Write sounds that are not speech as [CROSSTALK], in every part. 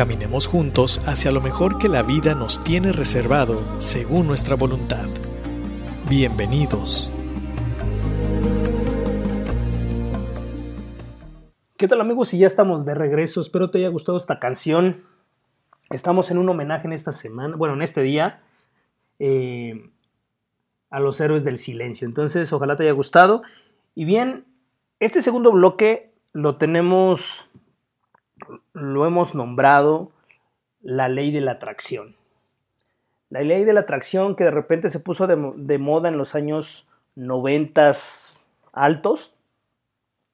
Caminemos juntos hacia lo mejor que la vida nos tiene reservado según nuestra voluntad. Bienvenidos. ¿Qué tal amigos? Y ya estamos de regreso. Espero te haya gustado esta canción. Estamos en un homenaje en esta semana, bueno, en este día, eh, a los héroes del silencio. Entonces, ojalá te haya gustado. Y bien, este segundo bloque lo tenemos lo hemos nombrado la ley de la atracción. La ley de la atracción que de repente se puso de, moda en los años 90 altos,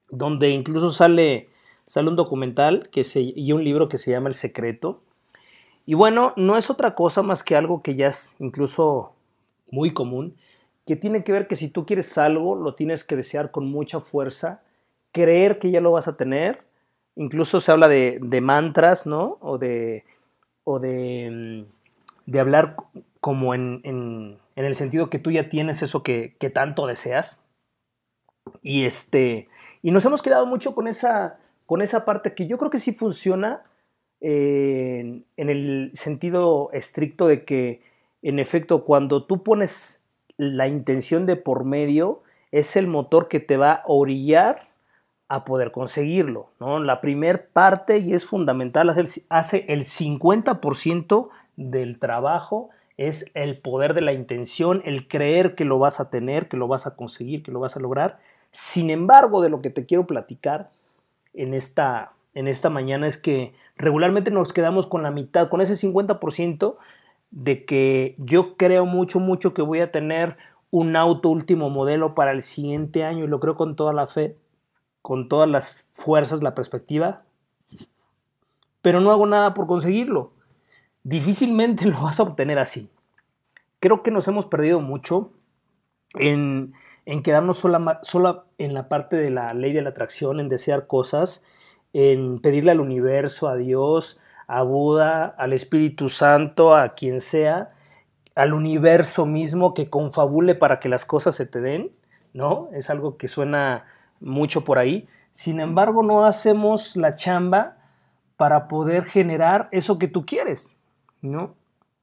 donde incluso sale, sale un documental que se, y un libro que se llama El Secreto. Y bueno, no es otra cosa más que algo que ya es incluso muy común, que tiene que ver que si tú quieres algo, lo tienes que desear con mucha fuerza, creer que ya lo vas a tener Incluso se habla de, mantras, ¿no? O de, o de, mm, de hablar como en, en, el sentido que tú ya tienes eso que, tanto deseas. Y, este, y nos hemos quedado mucho con esa, con esa parte que yo creo que sí funciona en, en el sentido estricto de que, en efecto, cuando tú pones la intención de por medio, es el motor que te va a orillar a poder conseguirlo. ¿no? La primer parte, y es fundamental, hace, el 50% del trabajo, es el poder de la intención, el creer que lo vas a tener, que lo vas a conseguir, que lo vas a lograr. Sin embargo, de lo que te quiero platicar en esta, en esta mañana es que regularmente nos quedamos con la mitad, con ese 50% de que yo creo mucho, mucho que voy a tener un auto último modelo para el siguiente año y lo creo con toda la fe con todas las fuerzas, la perspectiva, pero no hago nada por conseguirlo. Difícilmente [LAUGHS] lo vas a obtener así. Creo que nos hemos perdido mucho en, quedarnos sola, sola en la parte de la ley de la atracción, en desear cosas, en pedirle al universo, a Dios, a Buda, al Espíritu Santo, a quien sea, al universo mismo que confabule para que las cosas se te den, ¿no? Es algo que suena mucho por ahí. Sin embargo, no hacemos la chamba para poder generar eso que tú quieres, ¿no?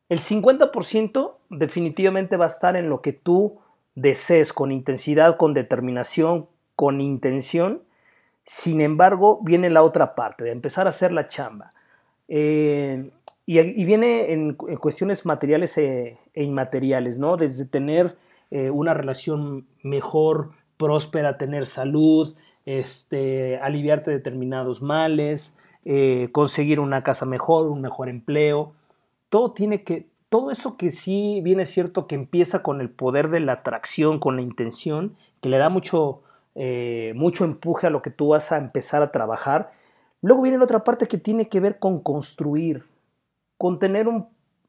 El 50% definitivamente va a estar en lo que tú desees, con intensidad, con determinación, con intención. Sin embargo, viene la otra parte, de empezar a hacer la chamba. Eh, y, viene en, cuestiones materiales e, e, inmateriales, ¿no? Desde tener eh, una relación mejor próspera, tener salud, este, aliviarte determinados males, eh, conseguir una casa mejor, un mejor empleo. Todo tiene que, todo eso que sí viene cierto que empieza con el poder de la atracción, con la intención, que le da mucho, eh, mucho empuje a lo que tú vas a empezar a trabajar. Luego viene la otra parte que tiene que ver con construir, con tener un,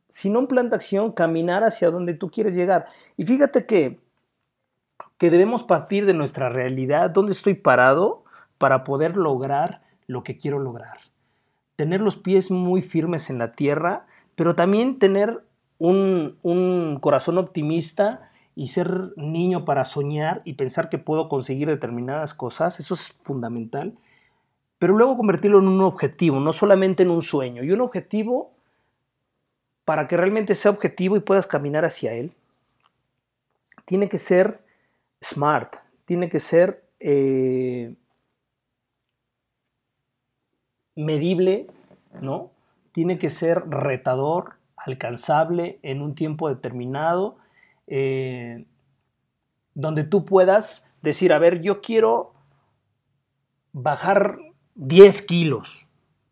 si no un plan de acción, caminar hacia donde tú quieres llegar. Y fíjate que que debemos partir de nuestra realidad, dónde estoy parado para poder lograr lo que quiero lograr. Tener los pies muy firmes en la tierra, pero también tener un, un corazón optimista y ser niño para soñar y pensar que puedo conseguir determinadas cosas, eso es fundamental. Pero luego convertirlo en un objetivo, no solamente en un sueño. Y un objetivo, para que realmente sea objetivo y puedas caminar hacia él, tiene que ser smart, tiene que ser eh, medible, ¿no? Tiene que ser retador, alcanzable en un tiempo determinado, eh, donde tú puedas decir, a ver, yo quiero bajar 10 kilos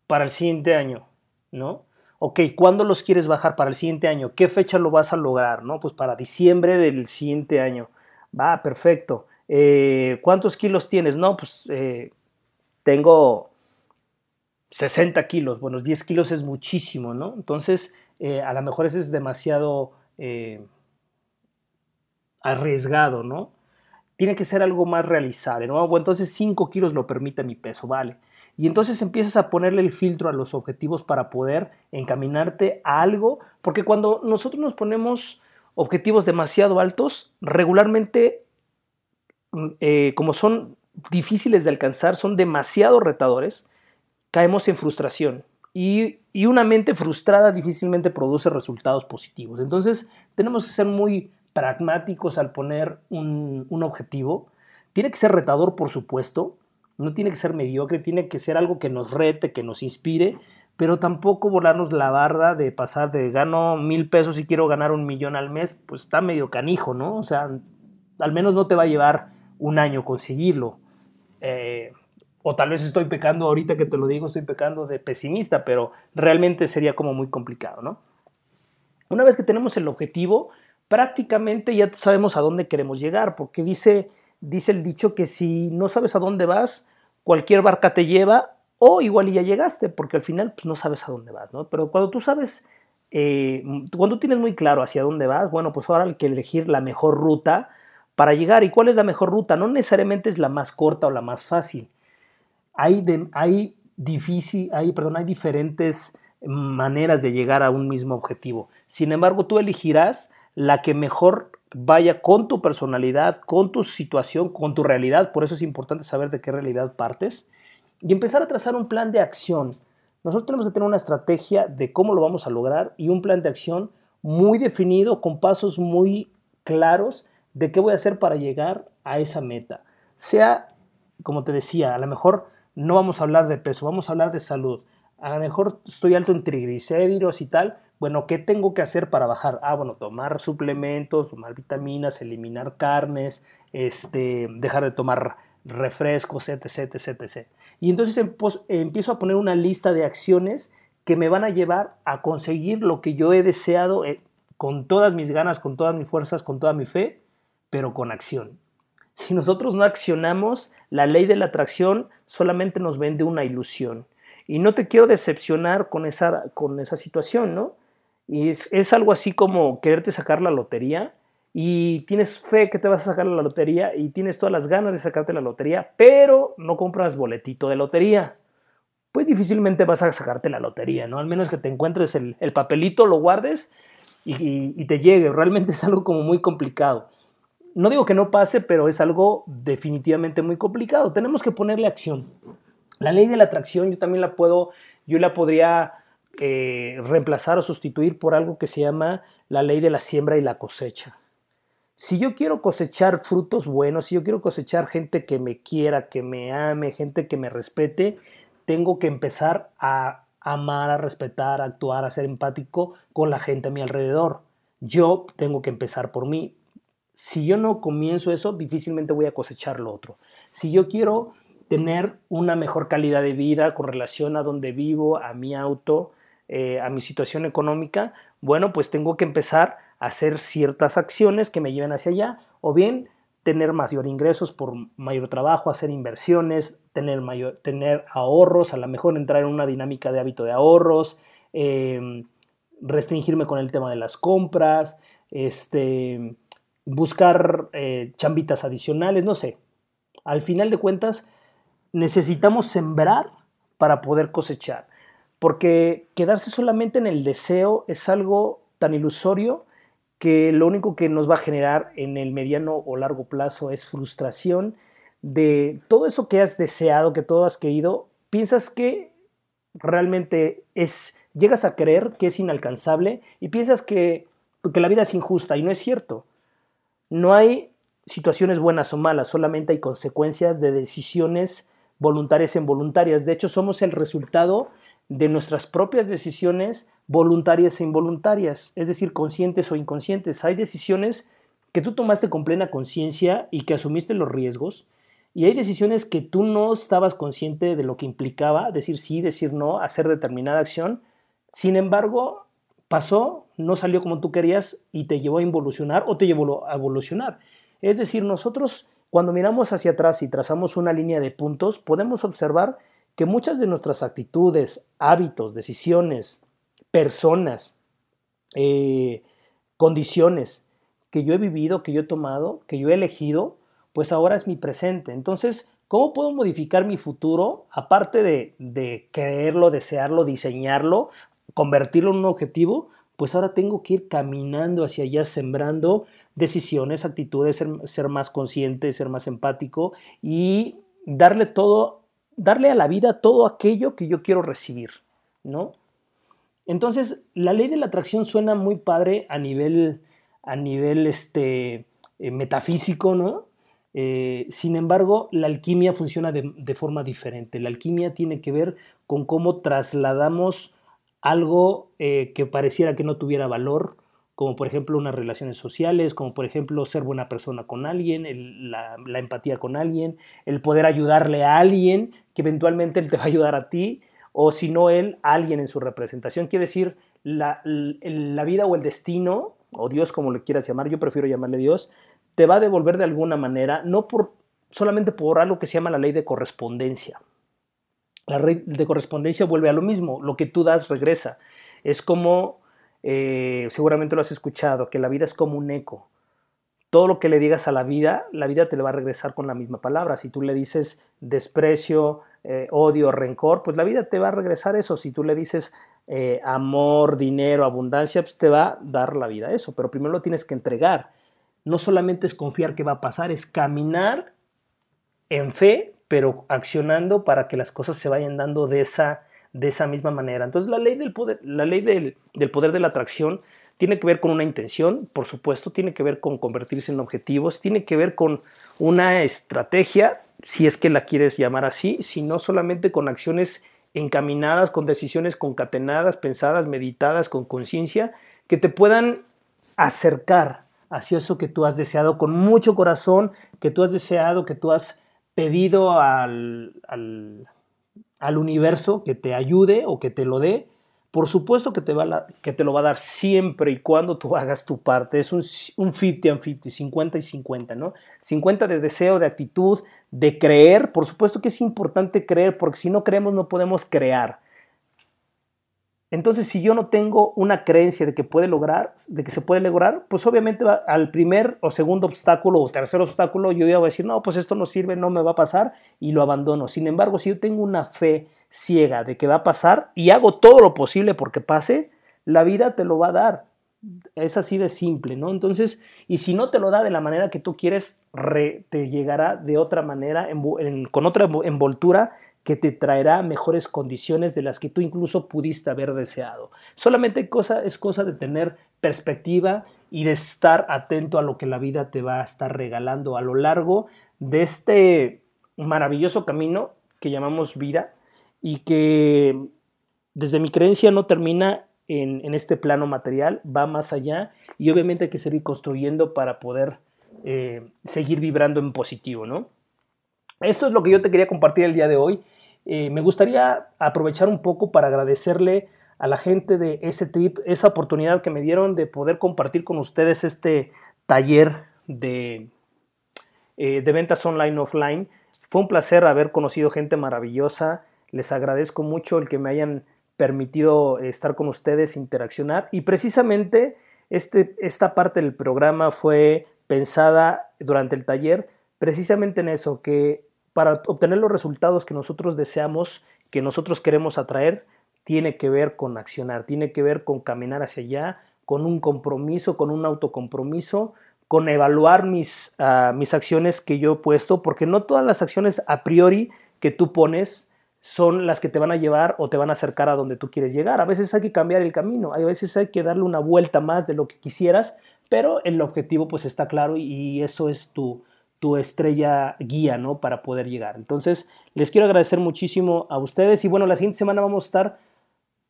para el siguiente año, ¿no? Ok, ¿cuándo los quieres bajar para el siguiente año? ¿Qué fecha lo vas a lograr? ¿No? Pues para diciembre del siguiente año. Va, perfecto. Eh, ¿Cuántos kilos tienes? No, pues eh, tengo 60 kilos. Bueno, 10 kilos es muchísimo, ¿no? Entonces, eh, a lo mejor ese es demasiado arriesgado, ¿no? Tiene que ser algo más realizable, ¿no? Bueno, entonces 5 kilos lo permite mi peso, vale. Y entonces empiezas a ponerle el filtro a los objetivos para poder encaminarte a algo, porque cuando nosotros nos ponemos objetivos demasiado altos, regularmente, mm, eh, como son difíciles de alcanzar, son demasiado retadores, caemos en frustración. Y, una mente frustrada difícilmente produce resultados positivos. Entonces, tenemos que ser muy pragmáticos al poner un, un objetivo. Tiene que ser retador, por supuesto, no tiene que ser mediocre, tiene que ser algo que nos rete, que nos inspire, pero tampoco volarnos la barda de pasar de gano mil pesos y quiero ganar un millón al mes, pues está medio canijo, ¿no? O sea, al menos no te va a llevar un año conseguirlo. Eh, o tal vez estoy pecando, ahorita que te lo digo, estoy pecando de pesimista, pero realmente sería como muy complicado, ¿no? Una vez que tenemos el objetivo, prácticamente ya sabemos a dónde queremos llegar, porque dice, dice el dicho que si no sabes a dónde vas, cualquier barca te lleva o igual ya llegaste, porque al final pues, no sabes a dónde vas, ¿no? Pero cuando tú sabes, eh, cuando tienes muy claro hacia dónde vas, bueno, pues ahora hay que elegir la mejor ruta para llegar. ¿Y cuál es la mejor ruta? No necesariamente es la más corta o la más fácil. Hay, hay, difícil, hay, perdón, hay diferentes maneras de llegar a un mismo objetivo. Sin embargo, tú elegirás la que mejor vaya con tu personalidad, con tu situación, con tu realidad. Por eso es importante saber de qué realidad partes y empezar a trazar un plan de acción. Nosotros tenemos que tener una estrategia de cómo lo vamos a lograr y un plan de acción muy definido, con pasos muy claros de qué voy a hacer para llegar a esa meta. Sea, como te decía, a lo mejor no vamos a hablar de peso, vamos a hablar de salud. A lo mejor estoy alto en triglicéridos y tal. Bueno, ¿qué tengo que hacer para bajar? Ah, bueno, tomar suplementos, tomar vitaminas, eliminar carnes, este, dejar de tomar refrescos, etc, etc, etc. Y entonces empiezo a poner una lista de acciones que me van a llevar a conseguir lo que yo he deseado eh, con todas mis ganas, con todas mis fuerzas, con toda mi fe, pero con acción. Si nosotros no accionamos, la ley de la atracción solamente nos vende una ilusión. Y no te quiero decepcionar con esa, con esa situación, ¿no? Y es, es algo así como quererte sacar la lotería y tienes fe que te vas a sacar la lotería y tienes todas las ganas de sacarte la lotería, pero no compras boletito de lotería, pues difícilmente vas a sacarte la lotería, ¿no? Al menos que te encuentres el, papelito, lo guardes y, te llegue. Realmente es algo como muy complicado. No digo que no pase, pero es algo definitivamente muy complicado. Tenemos que ponerle acción. La ley de la atracción yo también la puedo, yo la podría eh, reemplazar o sustituir por algo que se llama la ley de la siembra y la cosecha. Si yo quiero cosechar frutos buenos, si yo quiero cosechar gente que me quiera, que me ame, gente que me respete, tengo que empezar a amar, a respetar, a actuar, a ser empático con la gente a mi alrededor. Yo tengo que empezar por mí. Si yo no comienzo eso, difícilmente voy a cosechar lo otro. Si yo quiero tener una mejor calidad de vida con relación a donde vivo, a mi auto, eh, a mi situación económica, bueno, pues tengo que empezar hacer ciertas acciones que me lleven hacia allá, o bien tener mayor ingresos por mayor trabajo, hacer inversiones, tener, mayor, tener ahorros, a lo mejor entrar en una dinámica de hábito de ahorros, em, restringirme con el tema de las compras, este, buscar eh, chambitas adicionales, no sé. Al final de cuentas, necesitamos sembrar para poder cosechar, porque quedarse solamente en el deseo es algo tan ilusorio que lo único que nos va a generar en el mediano o largo plazo es frustración de todo eso que has deseado, que todo has querido, piensas que realmente es, llegas a creer que es inalcanzable y piensas que, que la vida es injusta y no es cierto. No hay situaciones buenas o malas, solamente hay consecuencias de decisiones voluntarias e involuntarias. De hecho, somos el resultado de nuestras propias decisiones voluntarias e involuntarias, es decir, conscientes o inconscientes. Hay decisiones que tú tomaste con plena conciencia y que asumiste los riesgos, y hay decisiones que tú no estabas consciente de lo que implicaba, decir sí, decir no, hacer determinada acción. Sin embargo, pasó, no salió como tú querías y te llevó a involucionar o te llevó a evolucionar. Es decir, nosotros cuando miramos hacia atrás y trazamos una línea de puntos, podemos observar que muchas de nuestras actitudes, hábitos, decisiones, personas eh, condiciones que yo he vivido, que yo he tomado, que yo he elegido, pues ahora es mi presente. Entonces, ¿cómo puedo modificar mi futuro? Aparte de, de creerlo, desearlo, diseñarlo, convertirlo en un objetivo, pues ahora tengo que ir caminando hacia allá, sembrando decisiones, actitudes, ser, ser, más consciente, ser más empático y darle todo, darle a la vida todo aquello que yo quiero recibir, ¿no? Entonces, la ley de la atracción suena muy padre a nivel, a nivel este, eh, metafísico, ¿no? Eh, sin embargo, la alquimia funciona de, de, forma diferente. La alquimia tiene que ver con cómo trasladamos algo eh, que pareciera que no tuviera valor, como por ejemplo unas relaciones sociales, como por ejemplo ser buena persona con alguien, la, la, empatía con alguien, el poder ayudarle a alguien, que eventualmente él te va a ayudar a ti, o si no él, alguien en su representación. Quiere decir, la, la vida o el destino, o Dios como le quieras llamar, yo prefiero llamarle Dios, te va a devolver de alguna manera, no por, solamente por algo que se llama la ley de correspondencia. La ley de correspondencia vuelve a lo mismo, lo que tú das regresa. Es como, eh, seguramente lo has escuchado, que la vida es como un eco. Todo lo que le digas a la vida, la vida te le va a regresar con la misma palabra. Si tú le dices desprecio, eh, odio, rencor, pues la vida te va a regresar eso. Si tú le dices eh, amor, dinero, abundancia, pues te va a dar la vida eso. Pero primero lo tienes que entregar. No solamente es confiar que va a pasar, es caminar en fe, pero accionando para que las cosas se vayan dando de esa, de esa misma manera. Entonces la ley del poder, la ley del, del poder de la atracción tiene que ver con una intención, por supuesto, tiene que ver con convertirse en objetivos, tiene que ver con una estrategia, si es que la quieres llamar así, sino solamente con acciones encaminadas, con decisiones concatenadas, pensadas, meditadas, con conciencia, que te puedan acercar hacia eso que tú has deseado con mucho corazón, que tú has deseado, que tú has pedido al, al, al universo que te ayude o que te lo dé, por supuesto que te, va que te lo va a dar siempre y cuando tú hagas tu parte. Es un, un 50 and 50, 50 y 50, ¿no? 50 de deseo, de actitud, de creer. Por supuesto que es importante creer, porque si no creemos no podemos crear. Entonces, si yo no tengo una creencia de que puede lograr, de que se puede lograr, pues obviamente al primer o segundo obstáculo o tercer obstáculo yo ya voy a decir, no, pues esto no sirve, no me va a pasar y lo abandono. Sin embargo, si yo tengo una fe ciega de que va a pasar y hago todo lo posible porque pase, la vida te lo va a dar. Es así de simple, ¿no? Entonces, y si no te lo da de la manera que tú quieres, re, te llegará de otra manera, con otra envoltura que te traerá mejores condiciones de las que tú incluso pudiste haber deseado. Solamente cosa, es cosa de tener perspectiva y de estar atento a lo que la vida te va a estar regalando a lo largo de este maravilloso camino que llamamos vida y que desde mi creencia no termina en, en, este plano material, va más allá y obviamente hay que seguir construyendo para poder eh, seguir vibrando en positivo, ¿no? Esto es lo que yo te quería compartir el día de hoy. Eh, me gustaría aprovechar un poco para agradecerle a la gente de ese trip esa oportunidad que me dieron de poder compartir con ustedes este taller de, eh, de ventas online offline. Fue un placer haber conocido gente maravillosa. Les agradezco mucho el que me hayan permitido estar con ustedes, interaccionar. Y precisamente este, esta parte del programa fue pensada durante el taller precisamente en eso, que para obtener los resultados que nosotros deseamos, que nosotros queremos atraer, tiene que ver con accionar, tiene que ver con caminar hacia allá, con un compromiso, con un autocompromiso, con evaluar mis, uh, mis acciones que yo he puesto, porque no todas las acciones a priori que tú pones son las que te van a llevar o te van a acercar a donde tú quieres llegar. A veces hay que cambiar el camino, a veces hay que darle una vuelta más de lo que quisieras, pero el objetivo pues está claro y eso es tu, tu estrella guía, ¿no? Para poder llegar. Entonces, les quiero agradecer muchísimo a ustedes y bueno, la siguiente semana vamos a estar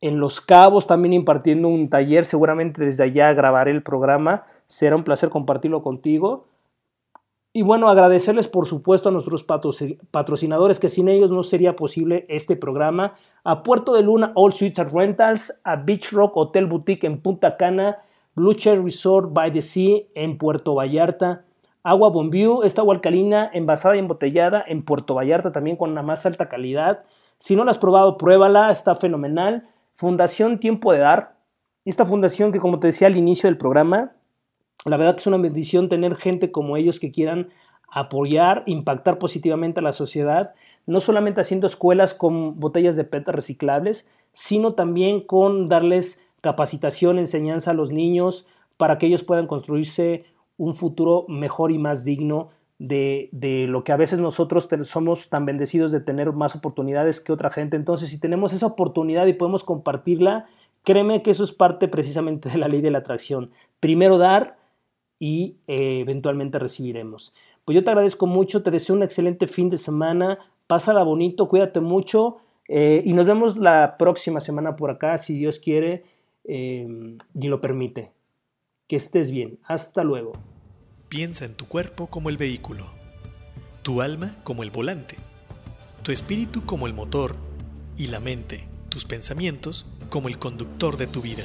en Los Cabos también impartiendo un taller, seguramente desde allá grabaré el programa, será un placer compartirlo contigo. Y bueno, agradecerles por supuesto a nuestros patrocinadores, que sin ellos no sería posible este programa. A Puerto de Luna All Suites and Rentals, a Beach Rock Hotel Boutique en Punta Cana, Blue Chair Resort by the Sea en Puerto Vallarta, Agua Bombiu, esta agua alcalina envasada y embotellada en Puerto Vallarta también con la más alta calidad. Si no la has probado, pruébala, está fenomenal. Fundación Tiempo de Dar, Esta fundación que como te decía al inicio del programa, la verdad que es una bendición tener gente como ellos que quieran apoyar, impactar positivamente a la sociedad, no solamente haciendo escuelas con botellas de PET reciclables, sino también con darles capacitación, enseñanza a los niños para que ellos puedan construirse un futuro mejor y más digno de, de, lo que a veces nosotros somos tan bendecidos de tener más oportunidades que otra gente. Entonces, si tenemos esa oportunidad y podemos compartirla, créeme que eso es parte precisamente de la ley de la atracción. Primero dar y eh, eventualmente recibiremos. Pues yo te agradezco mucho, te deseo un excelente fin de semana, pásala bonito, cuídate mucho eh, y nos vemos la próxima semana por acá, si Dios quiere eh, y lo permite. Que estés bien. Hasta luego. Piensa en tu cuerpo como el vehículo, tu alma como el volante, tu espíritu como el motor y la mente, tus pensamientos, como el conductor de tu vida.